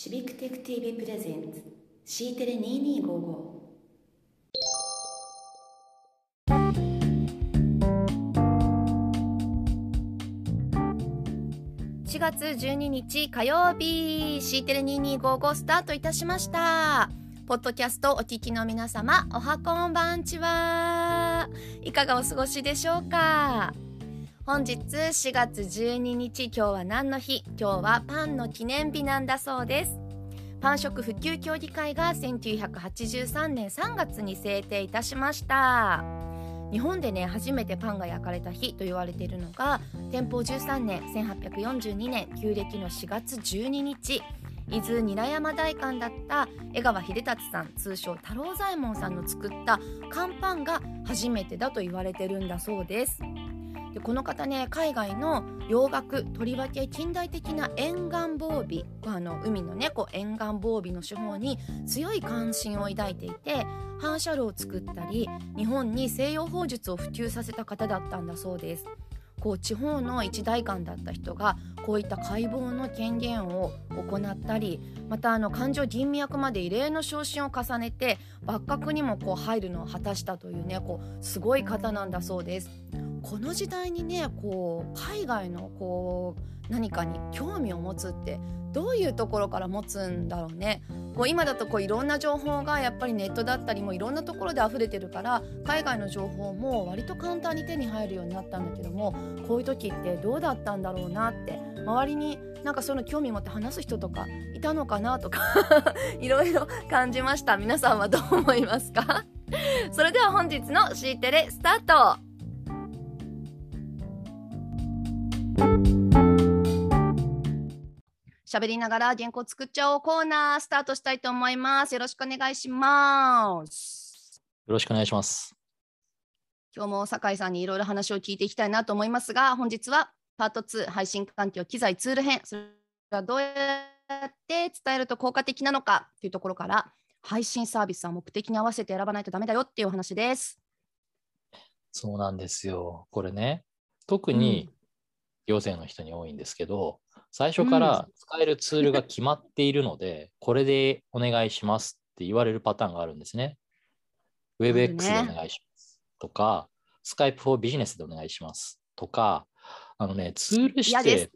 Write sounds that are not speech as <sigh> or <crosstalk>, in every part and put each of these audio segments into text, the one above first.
シビックテック TV プレゼンツ C テレ2255 4月12日火曜日 C テレ2255スタートいたしました。ポッドキャストお聞きの皆様おはこんばんちは。いかがお過ごしでしょうか？本日4月12日今日は何の日？今日はパンの記念日なんだそうです。パン食普及協議会が1983年3月に制定いたしました。日本でね初めてパンが焼かれた日と言われているのが天保13年1842年旧暦の4月12日。伊豆韮山代官だった江川秀達さん通称太郎左衛門さんの作った乾パンが初めてだと言われてるんだそうです。でこの方ね海外の洋楽とりわけ近代的な沿岸防備あの海のねこう沿岸防備の手法に強い関心を抱いていて反射炉を作ったり日本に西洋法術を普及させた方だったんだそうです。こう地方の一代官だった人がこういった解剖の権限を行ったりまたあの感情吟味役まで異例の昇進を重ねて幕閣にもこう入るのを果たしたというねこうすごい方なんだそうです。この時代にねこう海外のこう何かに興味を持つってどういうところから持つんだろうね。こう今だとこういろんな情報がやっぱりネットだったりもいろんなところで溢れてるから海外の情報も割と簡単に手に入るようになったんだけどもこういう時ってどうだったんだろうなって周りになんかその興味持って話す人とかいたのかなとか <laughs> いろいろ感じました。皆さんはどう思いますか？<laughs> それでは本日の C テレスタート。喋りながら原稿作っちゃおうコーナースタートしたいと思います。よろしくお願いします。よろしくお願いします。今日も酒井さんにいろいろ話を聞いていきたいなと思いますが、本日はパート2配信環境機材ツール編、それがどうやって伝えると効果的なのかというところから、配信サービスは目的に合わせて選ばないとダメだよっていうお話です。そうなんですよ。これね、特に行政の人に多いんですけど、最初から使えるツールが決まっているので、<laughs> これでお願いしますって言われるパターンがあるんですね。WebX でお願いしますとか、Skype for Business でお願いしますとか、あのね、ツール指定って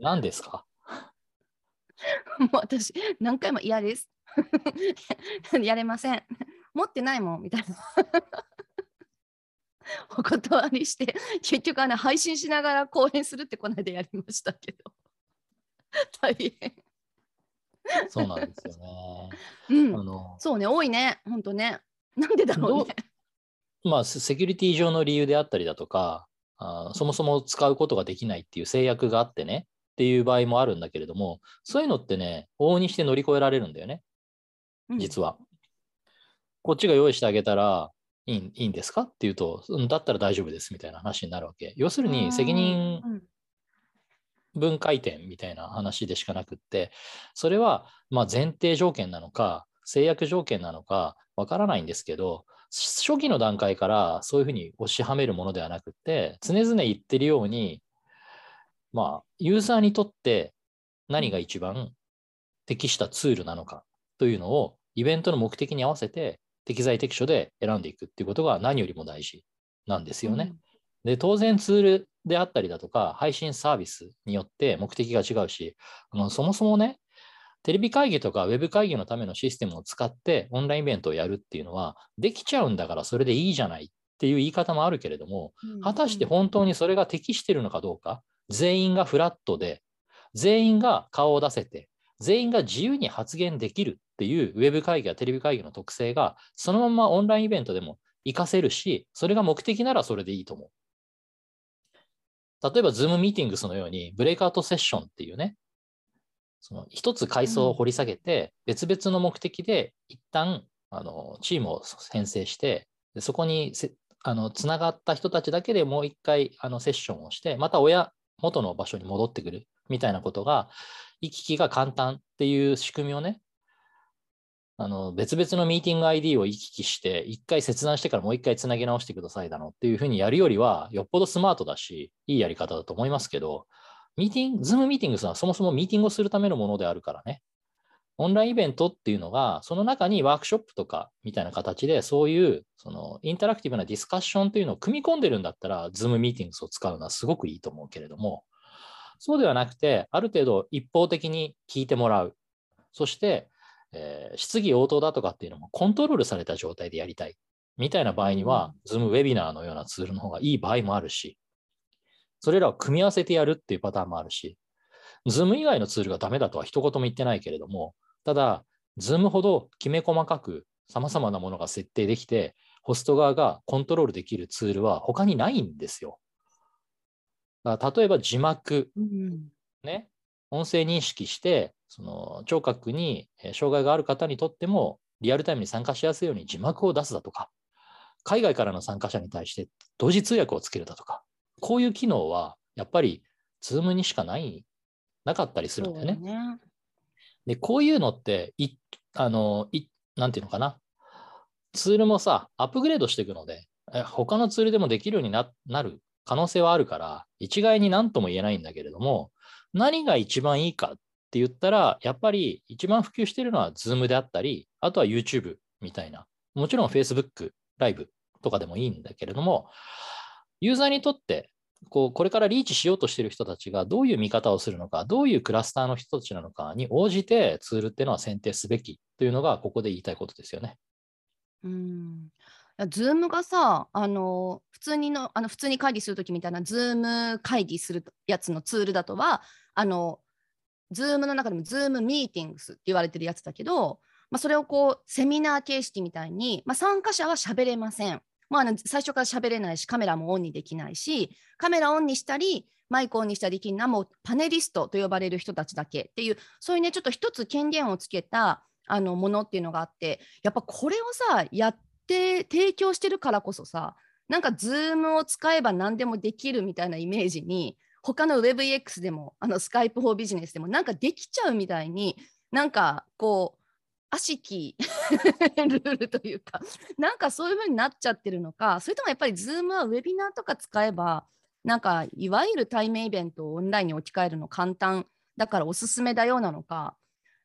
何ですか？<laughs> もう私、何回も嫌です。<laughs> やれません。持ってないもんみたいな。お断りして、<laughs> 結局あの配信しながら講演するってこの間やりましたけど。<laughs> 大変。そうなんですよね。<laughs> うんあ。のそうね、多いね。ほんとね。なんでだろうね。まあ、セセキュリティ上の理由であったりだとか、あーそもそも使うことができないっていう制約があってね、っていう場合もあるんだけれども、そういうのってね、往々にして乗り越えられるんだよね、うん実は。こっちが用意してあげたらいいいいんですか？っていうと、うんだったら大丈夫ですみたいな話になるわけ。要するに、責任うん。分解点みたいな話でしかなくって、それはまあ前提条件なのか、制約条件なのかわからないんですけど、初期の段階からそういうふうに押しはめるものではなくって、常々言ってるように、まあ、ユーザーにとって何が一番適したツールなのかというのをイベントの目的に合わせて適材適所で選んでいくっていうことが何よりも大事なんですよね。で、当然ツールであったりだとか、配信サービスによって目的が違うし、あのそもそもね、テレビ会議とかウェブ会議のためのシステムを使ってオンラインイベントをやるっていうのは、できちゃうんだからそれでいいじゃないっていう言い方もあるけれども、うん果たして本当にそれが適しているのかどうか、全員がフラットで、全員が顔を出せて、全員が自由に発言できるっていうウェブ会議やテレビ会議の特性が、そのままオンラインイベントでも活かせるし、それが目的ならそれでいいと思う。例えば、Zoom ミーティングスのように、ブレイクアウトセッションっていうね、その一つ階層を掘り下げて、別々の目的で一旦あのチームを編成して、でそこにせあのつながった人たちだけでもう一回あのセッションをして、また親、元の場所に戻ってくるみたいなことが、行き来が簡単っていう仕組みをね、あの別々のミーティング ID を行き来して、一回切断してからもう一回つなぎ直してくださいだのっていうふうにやるよりは、よっぽどスマートだし、いいやり方だと思いますけど、ミーティング、ズームミーティングスはそもそもミーティングをするためのものであるからね。オンラインイベントっていうのが、その中にワークショップとかみたいな形で、そういうそのインタラクティブなディスカッションというのを組み込んでるんだったら、Zoom ミーティングスを使うのはすごくいいと思うけれども、そうではなくて、ある程度一方的に聞いてもらう。そして、えー質疑応答だとかっていうのもコントロールされた状態でやりたい。みたいな場合には、Zoom ウェビナーのようなツールの方がいい場合もあるし、それらを組み合わせてやるっていうパターンもあるし、Zoom 以外のツールがダメだとは一言も言ってないけれども、ただ、Zoom ほどきめ細かく様々なものが設定できて、ホスト側がコントロールできるツールは他にないんですよ。だから例えば字幕、うんね、音声認識して、その聴覚にえー障害がある方にとっても、リアルタイムに参加しやすいように字幕を出すだとか、海外からの参加者に対して同時通訳をつけるだとか、こういう機能はやっぱり Zoom にしかない、なかったりするんだよね。ねで、こういうのって、い、あの、い、なんていうのかな。ツールもさ、アップグレードしていくので、え他のツールでもできるようにななる可能性はあるから、一概に何とも言えないんだけれども、何が一番いいかって言ったら、やっぱり一番普及しているのは Zoom であったり、あとは YouTube みたいな、もちろん Facebook ライブとかでもいいんだけれども、ユーザーにとって、こうこれからリーチしようとしている人たちがどういう見方をするのか、どういうクラスターの人たちなのかに応じてツールっていうのは選定すべきというのが、ここで言いたいことですよね。うんいや、 Zoomがさ、あの普通にのあの普通に会議するときみたいな、 Zoom会議するやつのツールだとは、あの Zoomの中でも Zoom Meetings って言われてるやつだけど、まあ、それをこうセミナー形式みたいに、まあ、参加者は喋れません。まあ、最初から喋れないし、カメラもオンにできないし、カメラオンにしたり、マイクオンにしたりできるのはもうパネリストと呼ばれる人たちだけっていう、そういうね、ちょっと一つ権限をつけたあのものっていうのがあって、やっぱこれをさ、やって提供してるからこそさ、なんか、 Zoomを使えば何でもできるみたいなイメージに、他の WebEX でも、あのスカイプ for ビジネスでも、なんかできちゃうみたいに、なんかこう、悪しき <laughs> ルールというか、なんかそういう風になっちゃってるのか、それともやっぱり Zoom はウェビナーとか使えば、なんかいわゆる対面イベントをオンラインに置き換えるの簡単だからおすすめだようなのか、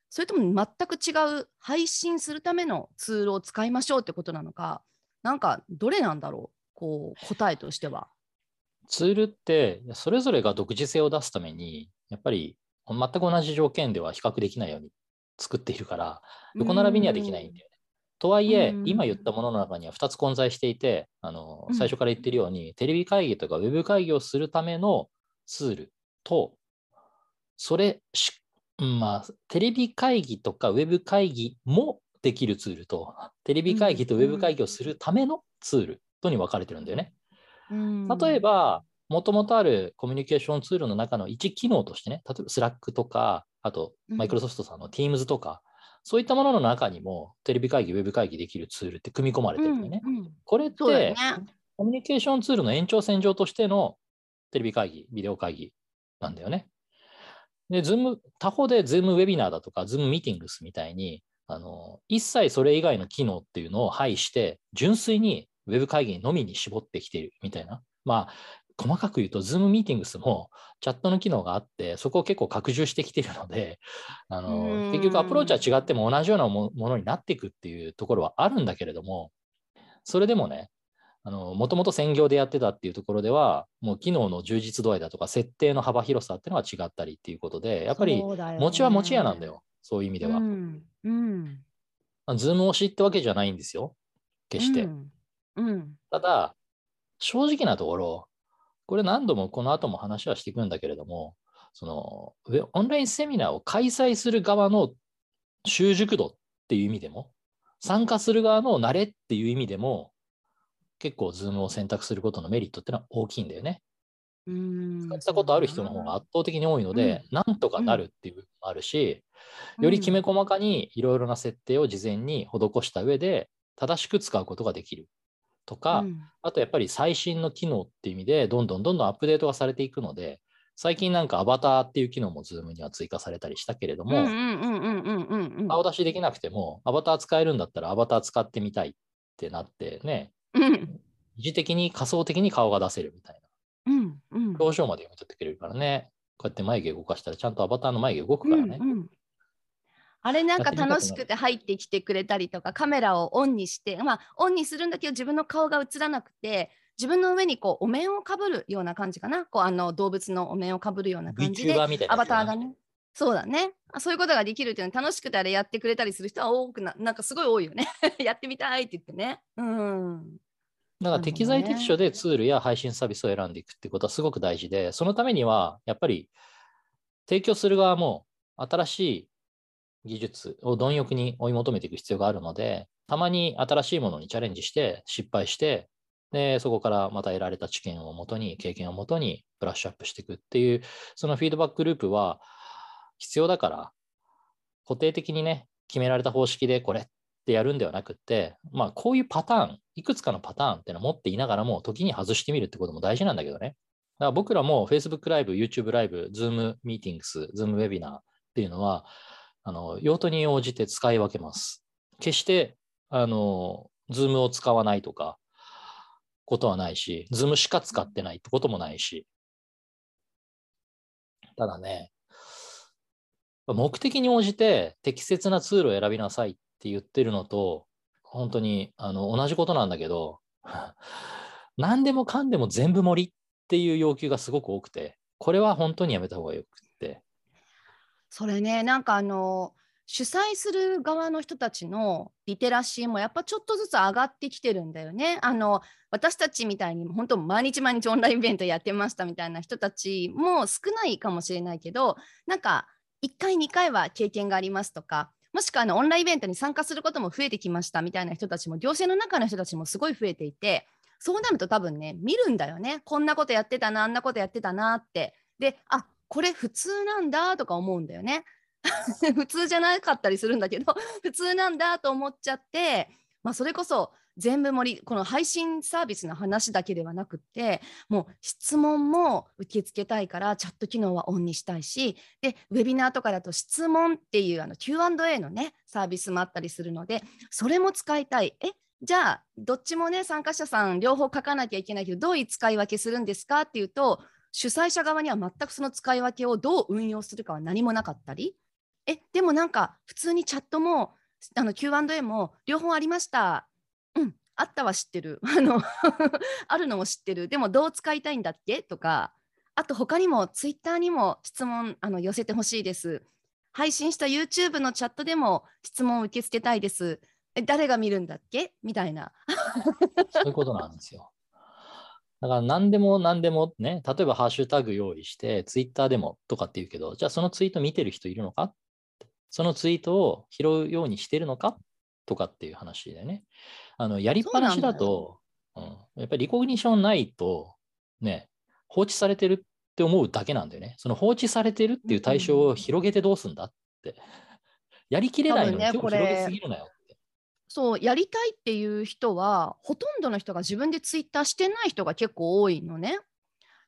それとも全く違う配信するためのツールを使いましょうってことなのか、なんかどれなんだろう、こう答えとしては。ツールって、それぞれが独自性を出すために、やっぱり全く同じ条件では比較できないように作っているから、横並びにはできないんだよね。とはいえう、ん今言ったものの中には2つ混在していて、あのうん最初から言ってるように、テレビ会議とかウェブ会議をするためのツールと、それし、まあ、テレビ会議とかウェブ会議もできるツールと、テレビ会議とウェブ会議をするためのツールとに分かれてるんだよね。例えば、もともとあるコミュニケーションツールの中の一機能としてね、例えば Slack とか、あとうんマイクロソフトさんの Teams とか、そういったものの中にもテレビ会議、ウェブ会議できるツールって組み込まれてるんだよね。うんうんこれってね。コミュニケーションツールの延長線上としてのテレビ会議、ビデオ会議なんだよね。で、Zoom、他方で Zoom ウェビナーだとか Zoom ミーティングスみたいに、あの、一切それ以外の機能っていうのを排して、純粋にウェブ会議のみに絞ってきているみたいな。まあ、細かく言うと、Zoom ミーティングスもチャットの機能があって、そこを結構拡充してきているので、あうのん。結局アプローチは違っても同じようなもものになっていくっていうところはあるんだけれども、それでもね、もともと専業でやってたっていうところでは、もう機能の充実度合いだとか、設定の幅広さっていうのは違ったりっていうことで、やっぱり持ちは持ち屋なんだよ、そういう意味では。うん。うん。 Zoom推しってわけじゃないんですよ、決して。うんうん。ただ、正直なところ、これ何度もこの後も話はしていくんだけれども、そのオンラインセミナーを開催する側の習熟度っていう意味でも、参加する側の慣れっていう意味でも、結構、ズームを選択することのメリットってのは大きいんだよね。うん。使ったことある人の方が圧倒的に多いので、なんとかなるっていう部分もあるし、よりきめ細かにいろいろな設定を事前に施した上で、正しく使うことができるとか、うんあとやっぱり最新の機能っていう意味で、どんどんどんどんアップデートがされていくので、最近なんかアバターっていう機能も Zoom には追加されたりしたけれども、顔出しできなくても、アバター使えるんだったらアバター使ってみたいってなってね、うん疑似的に仮想的に顔が出せるみたいうんうんな。表情まで読み取ってくれるからね。こうやって眉毛動かしたらちゃんとアバターの眉毛動くからね。うんうんあれなんか楽しくて入ってきてくれたりとかカメラをオンにしてまあオンにするんだけど自分の顔が映らなくて自分の上にこうお面をかぶるような感じかな。こうあの動物のお面をかぶるような感じでアバターがね。そうだね。あそういうことができるっていうのは楽しくてあれやってくれたりする人は多くななんかすごい多いよね。<laughs> やってみたいって言ってね。うん。だから適材適所でツールや配信サービスを選んでいくってことはすごく大事で、そのためにはやっぱり提供する側も新しい技術を貪欲に追い求めていく必要があるので、たまに新しいものにチャレンジして失敗して、でそこからまた得られた知見をもとに、経験をもとにブラッシュアップしていくっていう、そのフィードバックループは必要だから、固定的にね、決められた方式でこれってやるんではなくって、まあ、こういうパターン、いくつかのパターンっていうのを持っていながらも、時に外してみるってことも大事なんだけどね。だから僕らも Facebook ライブ、YouTube ライブ、Zoom ミーティングス、Zoom ウェビナーっていうのは、あの用途に応じて使い分けます。決して、あの、Zoom を使わないとか、ことはないし、Zoom しか使ってないってこともないし。ただね、目的に応じて適切なツールを選びなさいって言ってるのと、本当にあの同じことなんだけど、<laughs> 何でもかんでも全部盛りっていう要求がすごく多くて、これは本当にやめた方がよくって。それねなんかあの主催する側の人たちのリテラシーもやっぱちょっとずつ上がってきてるんだよね。あの私たちみたいに本当毎日毎日オンラインイベントやってましたみたいな人たちも少ないかもしれないけどなんか1回2回は経験がありますとかもしくはあのオンラインイベントに参加することも増えてきましたみたいな人たちも行政の中の人たちもすごい増えていてそうなると多分ね見るんだよねこんなことやってたなあんなことやってたなってであこれ普通なんだとか思うんだよね。<laughs> 普通じゃなかったりするんだけど <laughs> 普通なんだと思っちゃって、まあ、それこそ全部盛りこの配信サービスの話だけではなくってもう質問も受け付けたいからチャット機能はオンにしたいしでウェビナーとかだと質問っていうあの Q&A のねサービスもあったりするのでそれも使いたいえじゃあどっちもね参加者さん両方書かなきゃいけないけどどういう使い分けするんですかっていうと主催者側には全くその使い分けをどう運用するかは何もなかったりえでもなんか普通にチャットもあの Q&A も両方ありました。うん、あったは知ってる。<laughs> あのあるのも知ってる。でもどう使いたいんだっけ？とか、あと他にもツイッターにも質問あの寄せてほしいです。配信した YouTube のチャットでも質問を受け付けたいです。え誰が見るんだっけ？みたいな。<laughs> そういうことなんですよ。だから何でも何でもね、例えばハッシュタグ用意して、ツイッターでもとかって言うけど、じゃあそのツイート見てる人いるのか？そのツイートを拾うようにしてるのか？とかっていう話だよね。あのやりっぱなしだと、うん、やっぱりリコグニションないと、ね、放置されてるって思うだけなんだよね。その放置されてるっていう対象を広げてどうすんだって。やりきれないのに多分ね手を広げすぎるなよ。そうやりたいっていう人はほとんどの人が自分でツイッターしてない人が結構多いのね。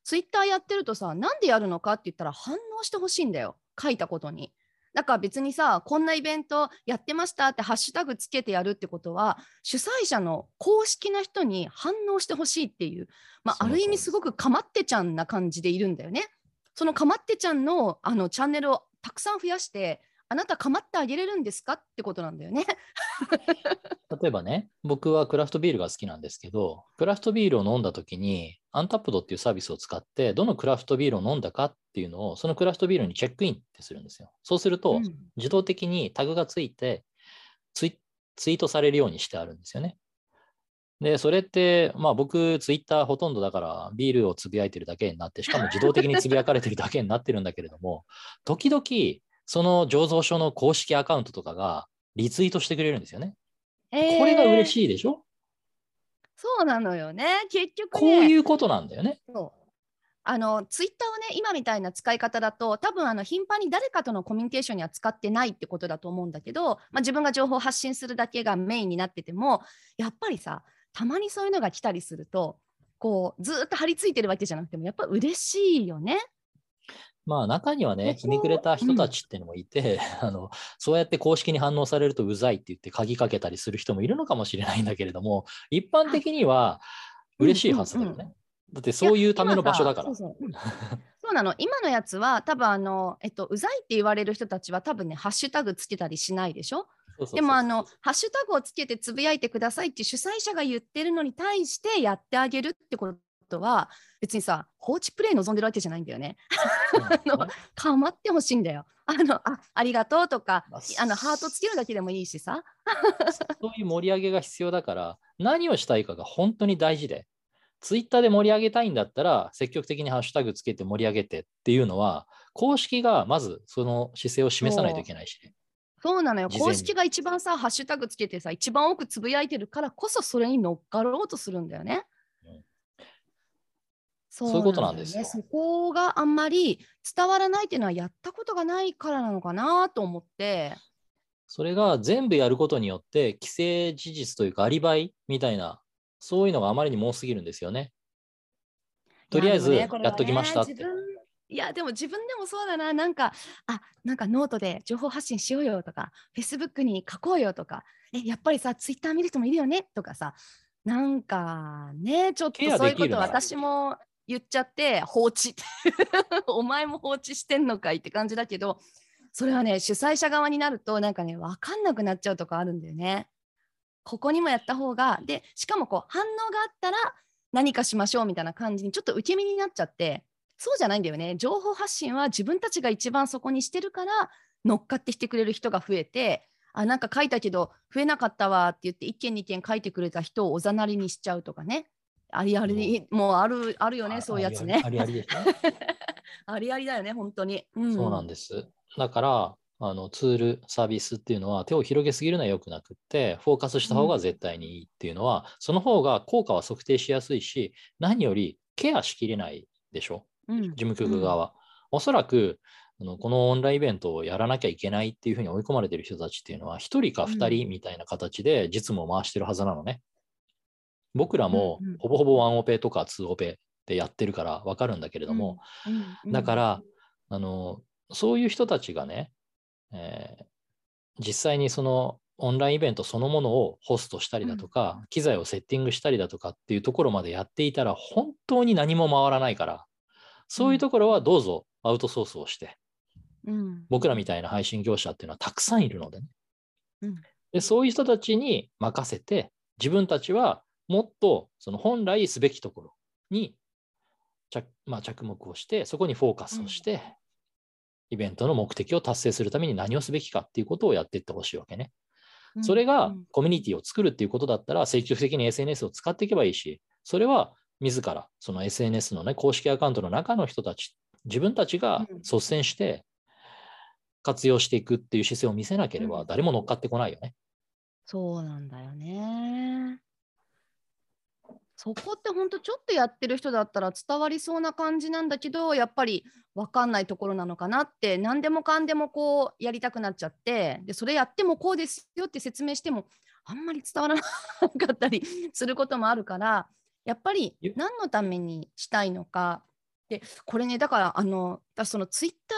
ツイッターやってるとさなんでやるのかって言ったら反応してほしいんだよ書いたことに。だから別にさこんなイベントやってましたってハッシュタグつけてやるってことは主催者の公式な人に反応してほしいっていう、まあ、ある意味すごくかまってちゃんな感じでいるんだよね。そのかまってちゃんのあのチャンネルをたくさん増やしてあなたかまってあげれるんですか？ってことなんだよね。<laughs> 例えばね、僕はクラフトビールが好きなんですけど、クラフトビールを飲んだ時に、アンタップドっていうサービスを使って、どのクラフトビールを飲んだかっていうのを、そのクラフトビールにチェックインってするんですよ。そうすると、うん自動的にタグがついてツイ、ツイートされるようにしてあるんですよね。で、それって、まあ僕、ツイッターほとんどだから、ビールをつぶやいてるだけになって、しかも自動的につぶやかれてるだけになってるんだけれども、時々、その醸造所の公式アカウントとかがリツイートしてくれるんですよね。これが嬉い。しいでしょ？そうなのよね。結局ね、こういうことなんだよね。そうあのツイッターをね今みたいな使い方だと多分あの頻繁に誰かとのコミュニケーションには使ってないってことだと思うんだけど、まあ、自分が情報を発信するだけがメインになっててもやっぱりさたまにそういうのが来たりするとこうずーっと張り付いてるわけじゃなくてもやっぱ嬉しいよね。まあ中にはね、ひねくれた人たちっていうのもいて、<laughs> あの、そうやって公式に反応されるとうざいって言って鍵かけたりする人もいるのかもしれないんだけれども、一般的には嬉しいはずだよね。うんだってそういうための場所だから。や。そうそう。うんそそうなの。今のやつは多分あの、えっと、うざいって言われる人たちは多分ねハッシュタグつけたりしないでしょ？でもあのハッシュタグをつけてつぶやいてくださいって主催者が言ってるのに対してやってあげるってことは別にさ放置プレイ望んでるわけじゃないんだよね。うんのかまってほしいんだよ。あのあありがとうとかあのハートつけるだけでもいいしさ。そういう盛り上げが必要だから、何をしたいかが本当に大事で、ツイッターで盛り上げたいんだったら、積極的にハッシュタグつけて盛り上げてっていうのは、公式がまずその姿勢を示さないといけないしね。そうなのよ公式が一番さハッシュタグつけてさ一番多くつぶやいてるからこそそれに乗っかろうとするんだよね。うんそそういうことなんですよ。ね、そこがあんまり伝わらないっていうのはやったことがないからなのかなと思って。それが全部やることによって、既成事実というかアリバイみたいな、そういうのがあまりに多すぎるんですよね。とりあえずいやっときましたって。いやでも自分でもそうだな。なんかあなんかノートで情報発信しようよとかフェイスブックに書こうよとかえやっぱりさツイッター見る人もいるよねとかさなんかねちょっとそういうこと私も言っちゃって放置。<laughs> お前も放置してんのかいって感じだけどそれはね主催者側になるとなんかね分かんなくなっちゃうとかあるんだよね。ここにもやった方がでしかもこう反応があったら何かしましょうみたいな感じにちょっと受け身になっちゃってそうじゃないんだよね。情報発信は自分たちが一番そこにしてるから乗っかってきてくれる人が増えてあなんか書いたけど増えなかったわって言って1件2件書いてくれた人をおざなりにしちゃうとかね。ありありもうあるあるよねそういうやつねありありですね。<laughs> ありありだよね本当に、うん、そうなんです。だから、あのツール、サービスっていうのは手を広げすぎるのは良くなくって、フォーカスした方が絶対にいいっていうのは、その方が効果は測定しやすいし、何よりケアしきれないでしょ、うん事務局側は。おそらく、あのこのオンラインイベントをやらなきゃいけないっていうふうに追い込まれてる人たちっていうのは、1人か2人みたいな形で実務を回してるはずなのね。僕らもほぼほぼワンオペとかツーオペでやってるから分かるんだけれども、だから、あの、そういう人たちがね、えー実際にそのオンラインイベントそのものをホストしたりだとか、機材をセッティングしたりだとかっていうところまでやっていたら、本当に何も回らないから、そういうところはどうぞアウトソースをして、うん。僕らみたいな配信業者っていうのはたくさんいるのでね。うん。でそういう人たちに任せて、自分たちはもっとその本来すべきところに着,、まあ、着目をして、そこにフォーカスをして、イベントの目的を達成するために何をすべきかっていうことをやっていってほしいわけね。うんそれがうんコミュニティを作るっていうことだったら、積極的に SNS を使っていけばいいし、それは自らその SNS のね、公式アカウントの中の人たち、自分たちがうん率先して活用していくっていう姿勢を見せなければ、うん誰も乗っかってこないよね。そうなんだよね。そこって本当ちょっとやってる人だったら伝わりそうな感じなんだけどやっぱり分かんないところなのかなって何でもかんでもこうやりたくなっちゃってでそれやってもこうですよって説明してもあんまり伝わらなかったりすることもあるからやっぱりゆ何のためにしたいのかでこれねだからあの私そのツイッタ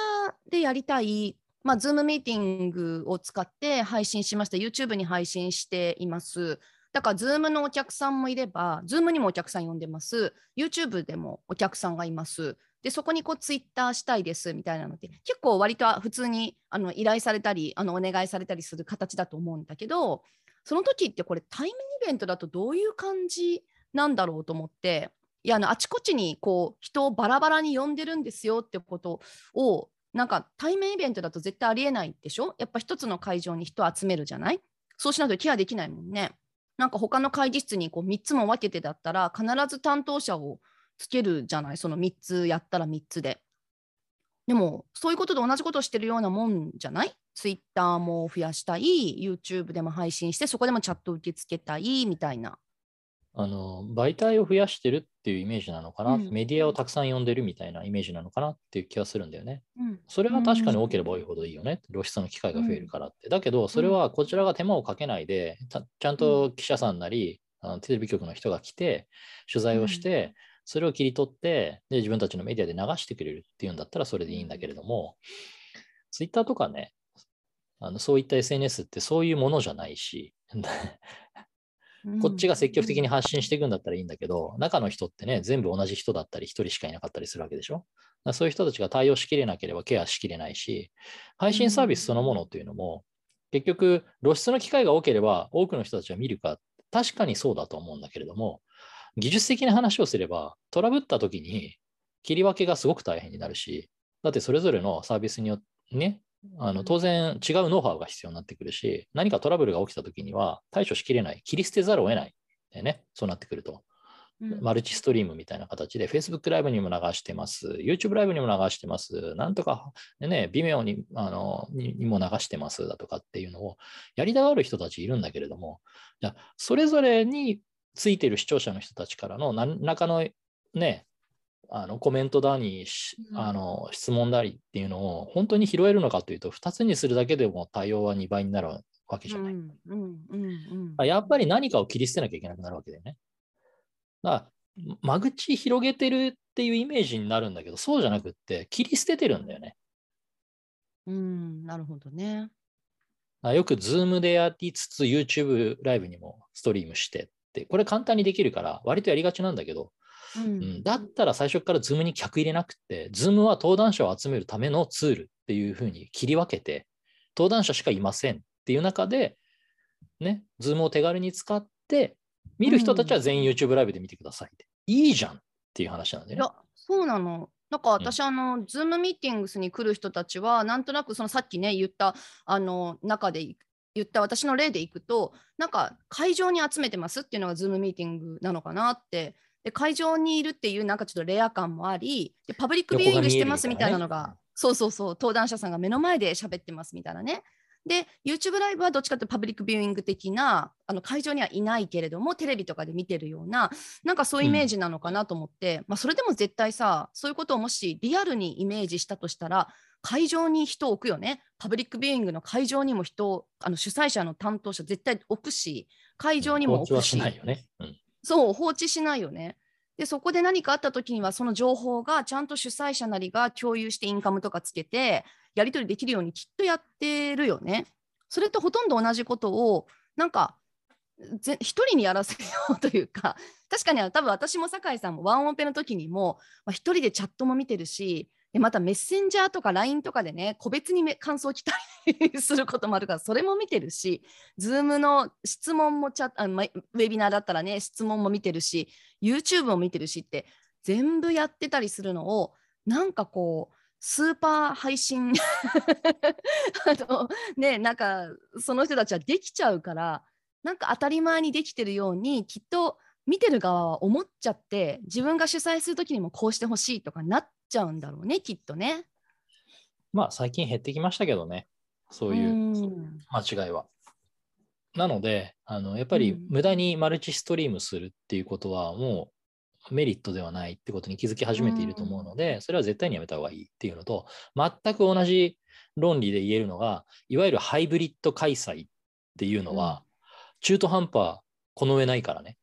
ーでやりたいまあ、 Zoomミーティングを使って配信しました。YouTube に配信しています。だから、 Zoomのお客さんもいれば、 Zoomにもお客さん呼んでます。YouTube でもお客さんがいます。で、そこにこうツイッターしたいですみたいなので、結構割と普通にあの依頼されたり、あのお願いされたりする形だと思うんだけど、その時ってこれ対面イベントだとどういう感じなんだろうと思って、いやあのあちこちにこう人をバラバラに呼んでるんですよってことをなんか対面イベントだと絶対ありえないでしょ？やっぱ一つの会場に人を集めるじゃない？そうしないとケアできないもんね。なんか他の会議室にこう3つも分けてだったら必ず担当者をつけるじゃない？その3つやったら3つで。でもそういうことと同じことをしてるようなもんじゃない？ツイッターも増やしたい、YouTube でも配信してそこでもチャット受け付けたいみたいな。あの媒体を増やしてるっていうイメージなのかな、うん。メディアをたくさん呼んでるみたいなイメージなのかなっていう気がするんだよね。うん。それは確かに多ければ多いほどいいよね。露出の機会が増えるからって。だけど、それはこちらが手間をかけないで、たちゃんと記者さんなり、あのテレビ局の人が来て、取材をして、それを切り取ってで、自分たちのメディアで流してくれるっていうんだったらそれでいいんだけれども、ツイッターとかね、あのそういった SNS ってそういうものじゃないし、こっちが積極的に発信していくんだったらいいんだけど、中の人ってね、全部同じ人だったり、一人しかいなかったりするわけでしょ？そういう人たちが対応しきれなければケアしきれないし、配信サービスそのものというのも、結局、露出の機会が多ければ多くの人たちは見るか、確かにそうだと思うんだけれども、技術的な話をすれば、トラブった時に切り分けがすごく大変になるし、だってそれぞれのサービスによってね、あの当然違うノウハウが必要になってくるし、何かトラブルが起きた時には対処しきれない、切り捨てざるを得ない。ね、そうなってくると。マルチストリームみたいな形で、Facebook ライブにも流してます、YouTube ライブにも流してます、なんとか、ね、微妙にあのにも流してますだとかっていうのをやりたがる人たちいるんだけれども、じゃそれぞれについてる視聴者の人たちからの何らかのね、あのコメントだに、あの質問だりっていうのを本当に拾えるのかというと、2つにするだけでも対応は2倍になるわけじゃない。やっぱり何かを切り捨てなきゃいけなくなるわけだよね。だから間口広げてるっていうイメージになるんだけど、そうじゃなくって、切り捨ててるんだよね。うん、なるほどね。よく Zoom でやりつつ YouTube ライブにもストリームしてって、これ簡単にできるから割とやりがちなんだけど、うん、うん、だったら最初から Zoom に客入れなくて、Zoom は登壇者を集めるためのツールっていうふうに切り分けて、登壇者しかいませんっていう中で、ね、Zoom を手軽に使って、見る人たちは全員 YouTube ライブで見てくださいって。いいじゃんっていう話なんでね。いや、そうなの。なんか私、うん、あの、ズームミーティングスに来る人たちは、なんとなくそのさっきね、言った、あの、中で言った私の例でいくと、なんか会場に集めてますっていうのがズームミーティングなのかなって。で、会場にいるっていうなんかちょっとレア感もあり、でパブリックビューイングしてますみたいなのが、ね、そうそうそう、登壇者さんが目の前で喋ってますみたいなね。で YouTube ライブはどっちかというとパブリックビューイング的なあの会場にはいないけれどもテレビとかで見てるようななんかそういうイメージなのかなと思って、うん、まあ、それでも絶対さそういうことをもしリアルにイメージしたとしたら会場に人を置くよね。パブリックビューイングの会場にも人をあの主催者の担当者絶対置くし会場にも置くし、ね。うん、そう放置しないよねでそこで何かあった時にはその情報がちゃんと主催者なりが共有してインカムとかつけてやり取りできるようにきっとやってるよね。それとほとんど同じことをなんかぜ一人にやらせようというか確かに多分私も酒井さんもワンオペの時にも一、まあ、人でチャットも見てるしでまたメッセンジャーとか LINE とかでね個別に感想を来たりすることもあるからそれも見てるし Zoom の質問もチャあ、ウェビナーだったらね質問も見てるし YouTube も見てるしって全部やってたりするのをなんかこうスーパー配信 <laughs> あのねなんかその人たちはできちゃうからなんか当たり前にできてるようにきっと見てる側は思っちゃって自分が主催する時にもこうしてほしいとかなっちゃうんだろうねきっとね。まあ最近減ってきましたけどねそういう間違いは。なのであのやっぱり無駄にマルチストリームするっていうことはもメリットではないってことに気づき始めていると思うので、それは絶対にやめた方がいいっていうのと、全く同じ論理で言えるのが、いわゆるハイブリッド開催っていうのは、中途半端この上ないからね。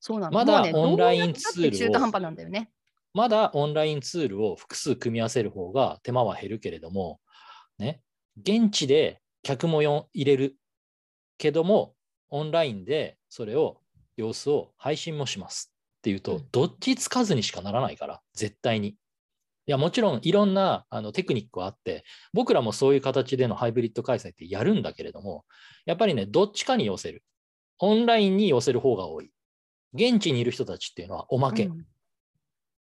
そうなのまだオンラインツールを、中途半端なんだよね。まだオンラインツールを複数組み合わせる方が手間は減るけれども、ね、現地で客も入れるけども、オンラインでそれを様子を配信もしますっていうと、どっちつかずにしかならないから、絶対に。いや、もちろんいろんなあのテクニックはあって、僕らもそういう形でのハイブリッド開催ってやるんだけれども、やっぱりね、どっちかに寄せる。オンラインに寄せる方が多い。現地にいる人たちっていうのはおまけ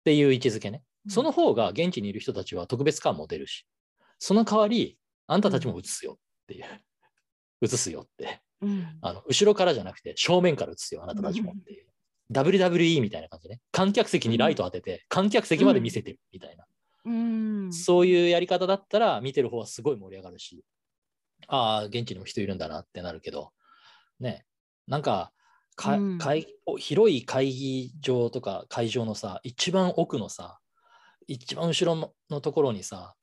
っていう位置づけね。うん、その方が現地にいる人たちは特別感持てるし、その代わり、あんたたちも映すよっていう。<laughs> 映すよって。うん、あの後ろからじゃなくて正面から映すよ、あなたたちもっていう。WWE みたいな感じね。観客席にライト当てて、観客席まで見せてるみたいな。うん、そういうやり方だったら、見てる方はすごい盛り上がるし、ああ、現地にも人いるんだなってなるけど、ね、なんか、かうん、広い会議場とか会場のさ、一番奥のさ、一番後ろのところにさ、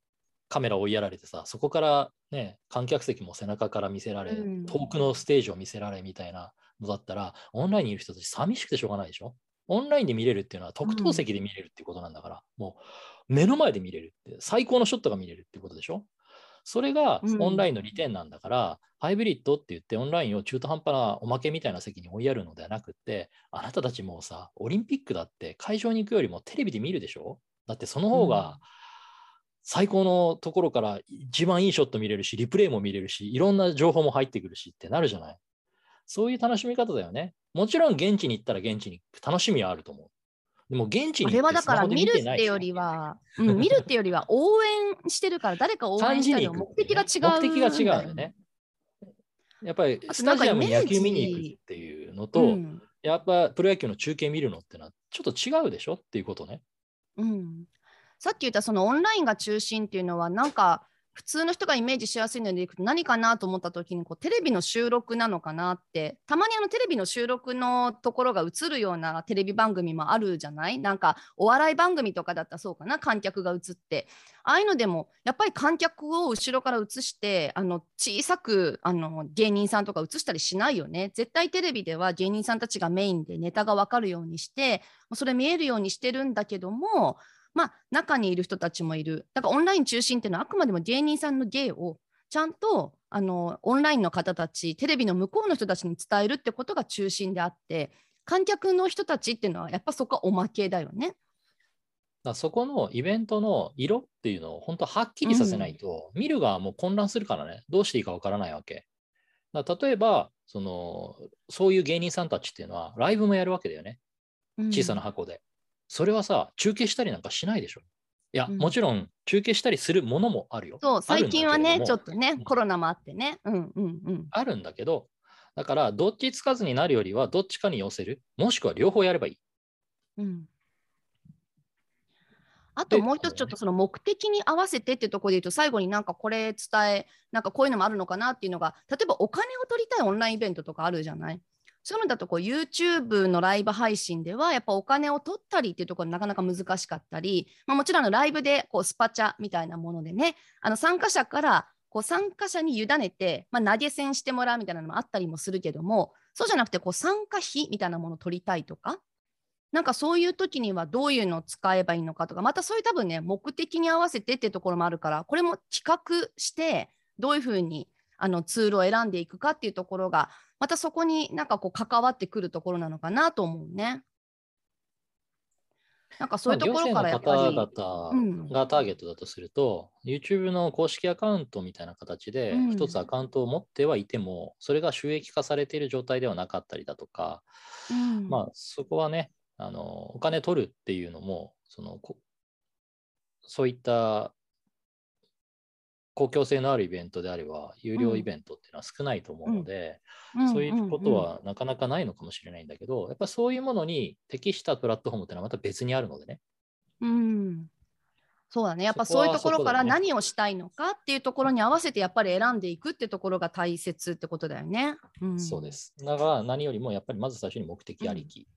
カメラ追いやられてさ、そこからね、観客席も背中から見せられ、うん、遠くのステージを見せられみたいなのだったら、オンラインにいる人たち寂しくてしょうがないでしょ？オンラインで見れるっていうのは特等席で見れるっていうことなんだから、うん、もう目の前で見れるって、最高のショットが見れるってことでしょ？それがうんオンラインの利点なんだから、ハイブリッドって言ってオンラインを中途半端なおまけみたいな席に追いやるのではなくって、あなたたちもうさ、オリンピックだって会場に行くよりもテレビで見るでしょ？だってその方が最高のところから一番いいショット見れるし、リプレイも見れるし、いろんな情報も入ってくるしってなるじゃない？そういう楽しみ方だよね。もちろん現地に行ったら現地に楽しみはあると思う。でも現地にあれはだから見るてってよりは、うん、<laughs> 見るってよりは応援してるから誰か応援したりの目的が違う、目的が違うよね。。やっぱりスタジアムに野球見に行くっていうのと、うんやっぱプロ野球の中継見るのってのはちょっと違うでしょっていうことね。うん、さっき言ったそのオンラインが中心っていうのはなんか普通の人がイメージしやすいのでいくと何かなと思った時にこうテレビの収録なのかなってたまにあのテレビの収録のところが映るようなテレビ番組もあるじゃない？なんかお笑い番組とかだったらそうかな。観客が映ってああいうのでもやっぱり観客を後ろから映してあの小さくあの芸人さんとか映したりしないよね。絶対テレビでは芸人さんたちがメインでネタが分かるようにしてそれ見えるようにしてるんだけどもまあ、中にいる人たちもいる。だからオンライン中心っていうのはあくまでも芸人さんの芸をちゃんとあのオンラインの方たち、テレビの向こうの人たちに伝えるってことが中心であって、観客の人たちっていうのはやっぱそこはおまけだよね。だそこのイベントの色っていうのを本当はっきりさせないと、見る側も混乱するからね、どうしていいかわからないわけ。だ例えばその、そういう芸人さんたちっていうのはライブもやるわけだよね。小さな箱で。それはさ、中継したりなんかしないでしょ？いや、うんもちろん中継したりするものもあるよ。そう、最近はね、ちょっとねうん、コロナもあってね。うんうんうん。あるんだけど、だからどっちつかずになるよりはどっちかに寄せる、もしくは両方やればいい。うんあとでもう一つちょっとその目的に合わせてってところで言うと最後になんかこれ伝えなんかこういうのもあるのかなっていうのが例えばお金を取りたいオンラインイベントとかあるじゃない？そういうのだとこう YouTube のライブ配信ではやっぱお金を取ったりっていうところなかなか難しかったり、まあ、もちろんライブでこうスパチャみたいなものでねあの参加者からこう参加者に委ねて、まあ、投げ銭してもらうみたいなのもあったりもするけどもそうじゃなくてこう参加費みたいなものを取りたいとかなんかそういう時にはどういうのを使えばいいのかとか、またそういう多分ね、目的に合わせてってところもあるから、これも企画して、どういうふうにあのツールを選んでいくかっていうところが、またそこになんかこう関わってくるところなのかなと思うね。なんかそういうところからやっぱり。まあ方々がターゲットだとすると、YouTube の公式アカウントみたいな形でうん、一つアカウントを持ってはいても、それが収益化されている状態ではなかったりだとか、うんまあ、そこはね、あのお金取るっていうのもそのこ、そういった公共性のあるイベントであれば、有料イベントっていうのは少ないと思うので、そういうことはなかなかないのかもしれないんだけど、やっぱりそういうものに適したプラットフォームっていうのはまた別にあるのでね。うん、そうだね。やっぱそういうところから何をしたいのかっていうところに合わせてやっぱり選んでいくってところが大切ってことだよね。ん。そうで。す。だから何よりもやっぱりまず最初に目的ありき、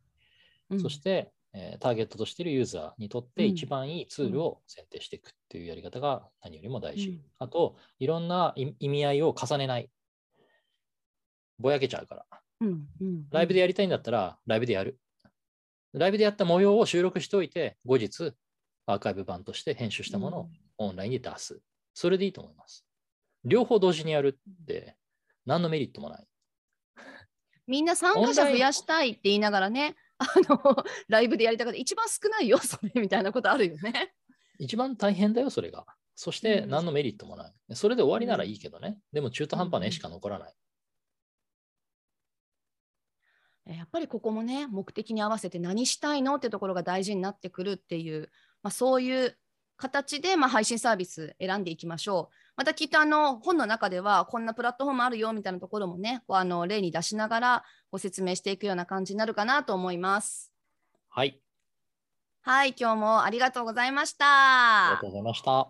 うん。そして、えーターゲットとしているユーザーにとってうん。一番いいツールを選定していくっていうやり方が何よりも大事。うんあと、いろんな意意味合いを重ねない。ぼやけちゃうから。うんうんライブでやりたいんだったら、ライブでやる。ライブでやった模様を収録しておいて、後日、アーカイブ版として編集したものをオンラインで出す。それでいいと思います。両方同時にやるって、何のメリットもない。みんな参加者増やしたいって言いながらね、あのライブでやりたかった一番少ないよ、それみたいなことあるよね。一番大変だよ、それが。そしてうん何のメリットもない。それで終わりならいいけどね。でも中途半端な絵しか残らない。えやっぱりここもね、目的に合わせて何したいのってところが大事になってくるっていう、まあ、そういう形でまあ配信サービス選んでいきましょう。またきっとあの本の中ではこんなプラットフォームあるよみたいなところもね、こうあの例に出しながらご説明していくような感じになるかなと思います。はい。はい、今日もありがとうございましありがたと。うございました。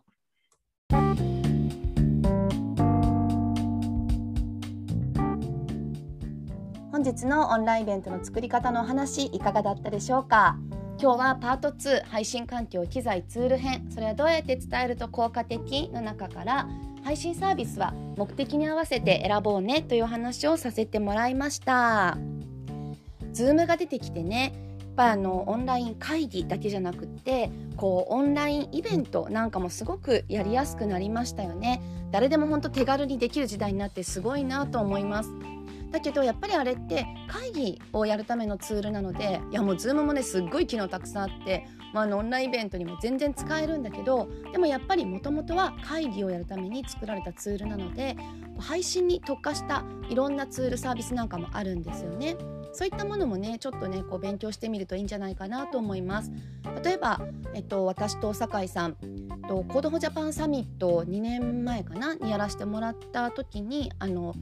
本日のオンラインイベントの作り方のお話いかがだったでしょうか？今日はパート2配信環境機材ツール編それはどうやって伝えると効果的の中から配信サービスは目的に合わせて選ぼうねというお話をさせてもらいました。Zoomが出てきてねぱあのオンライン会議だけじゃなくってこうオンラインイベントなんかもすごくやりやすくなりましたよね誰でも本当手軽にできる時代になってすごいなと思いますだけどやっぱりあれって会議をやるためのツールなのでいやもう Zoom もねすっごい機能たくさんあって、まあ、のオンラインイベントにも全然使えるんだけどでもやっぱりもともとは会議をやるために作られたツールなので配信に特化したいろんなツールサービスなんかもあるんですよね。そういったものもねちょっとねこう勉強してみるといいんじゃないかなと思います。例えば、えっと、私と酒井さんとコードフォジャパンサミット2年前かなにやらせてもらった時にあの、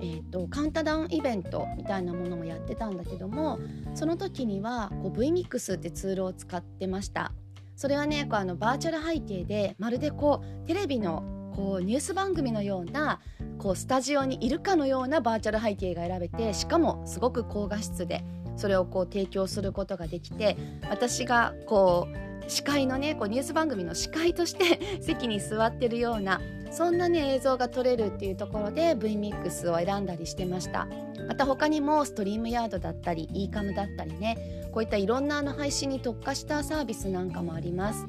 えーと、カウントダウンイベントみたいなものもやってたんだけどもその時にはこう VMIX ってツールを使ってました。それはねこうあのバーチャル背景でまるでこうテレビのこうニュース番組のようなこうスタジオにいるかのようなバーチャル背景が選べてしかもすごく高画質でそれをこう提供することができて私がこう司会のねこうニュース番組の司会として <laughs> 席に座ってるようなそんなね映像が撮れるっていうところで VMIX を選んだりしてました。また他にもストリームヤードだったり eCam だったりねこういったいろんなあの配信に特化したサービスなんかもあります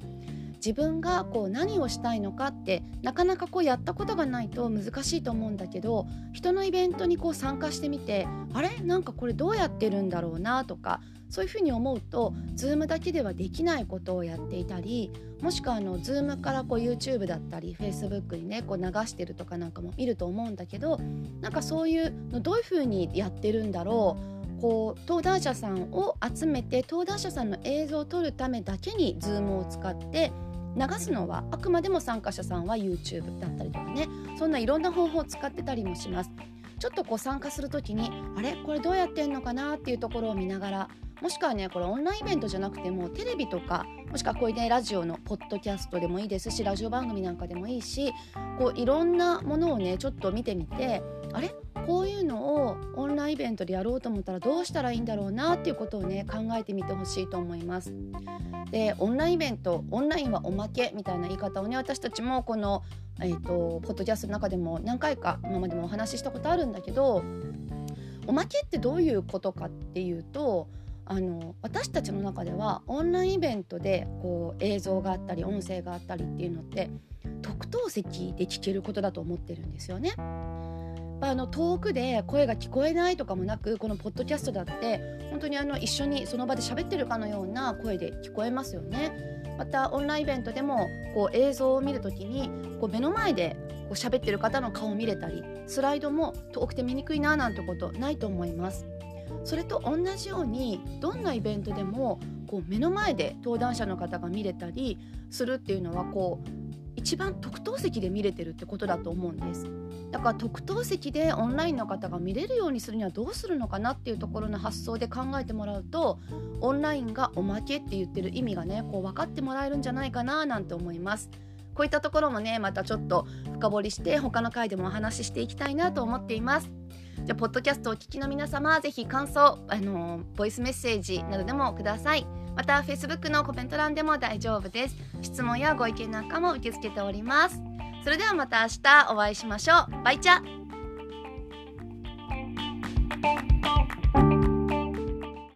自分がこう何をしたいのかってなかなかこうやったことがないと難しいと思うんだけど人のイベントにこう参加してみてあれ？なんかこれどうやってるんだろうなとかそういうふうに思うと Zoom だけではできないことをやっていたりもしくはあの Zoom からこう YouTube だったり Facebook にねこう流してるとかなんかも見ると思うんだけどなんかそういうのどういうふうにやってるんだろう？こう登壇者さんを集めて登壇者さんの映像を撮るためだけに Zoom を使って流すのはあくまでも参加者さんは YouTube だったりとかね。そんないろんな方法を使ってたりもします。ちょっとこう参加する時にあれ？これどうやってんのかなっていうところを見ながらもしくはねこれオンラインイベントじゃなくてもテレビとかもしくはこういうねラジオのポッドキャストでもいいですしラジオ番組なんかでもいいしこういろんなものをねちょっと見てみてあれ？こういうのをオンラインイベントでやろうと思ったらどうしたらいいんだろうなっていうことをね考えてみてほしいと思います。でオンラインイベントオンラインはおまけみたいな言い方をね私たちもこの、えーと、ポッドキャストの中でも何回か今までもお話ししたことあるんだけどおまけってどういうことかっていうとあの私たちの中ではオンラインイベントでこう映像があったり音声があったりっていうのって特等席で聞けることだと思ってるんですよね。あの遠くで声が聞こえないとかもなくこのポッドキャストだって本当にあの一緒にその場で喋ってるかのような声で聞こえますよね。またオンラインイベントでもこう映像を見る時にこう目の前でこう喋ってる方の顔を見れたりスライドも遠くて見にくいななんてことないと思います。それと同じようにどんなイベントでもこう目の前で登壇者の方が見れたりするっていうのはこう一番特等席で見れてるってことだと思うんですだから特等席でオンラインの方が見れるようにするにはどうするのかなっていうところの発想で考えてもらうとオンラインがおまけって言ってる意味がねこう分かってもらえるんじゃないかななんて思います。こういったところもねまたちょっと深掘りして他の回でもお話ししていきたいなと思っています。じゃあポッドキャストをお聞きの皆様ぜひ感想あのボイスメッセージなどでもください。また Facebook のコメント欄でも大丈夫です。質問やご意見なんかも受け付けております。それではまた明日お会いしましょう。バイチャ。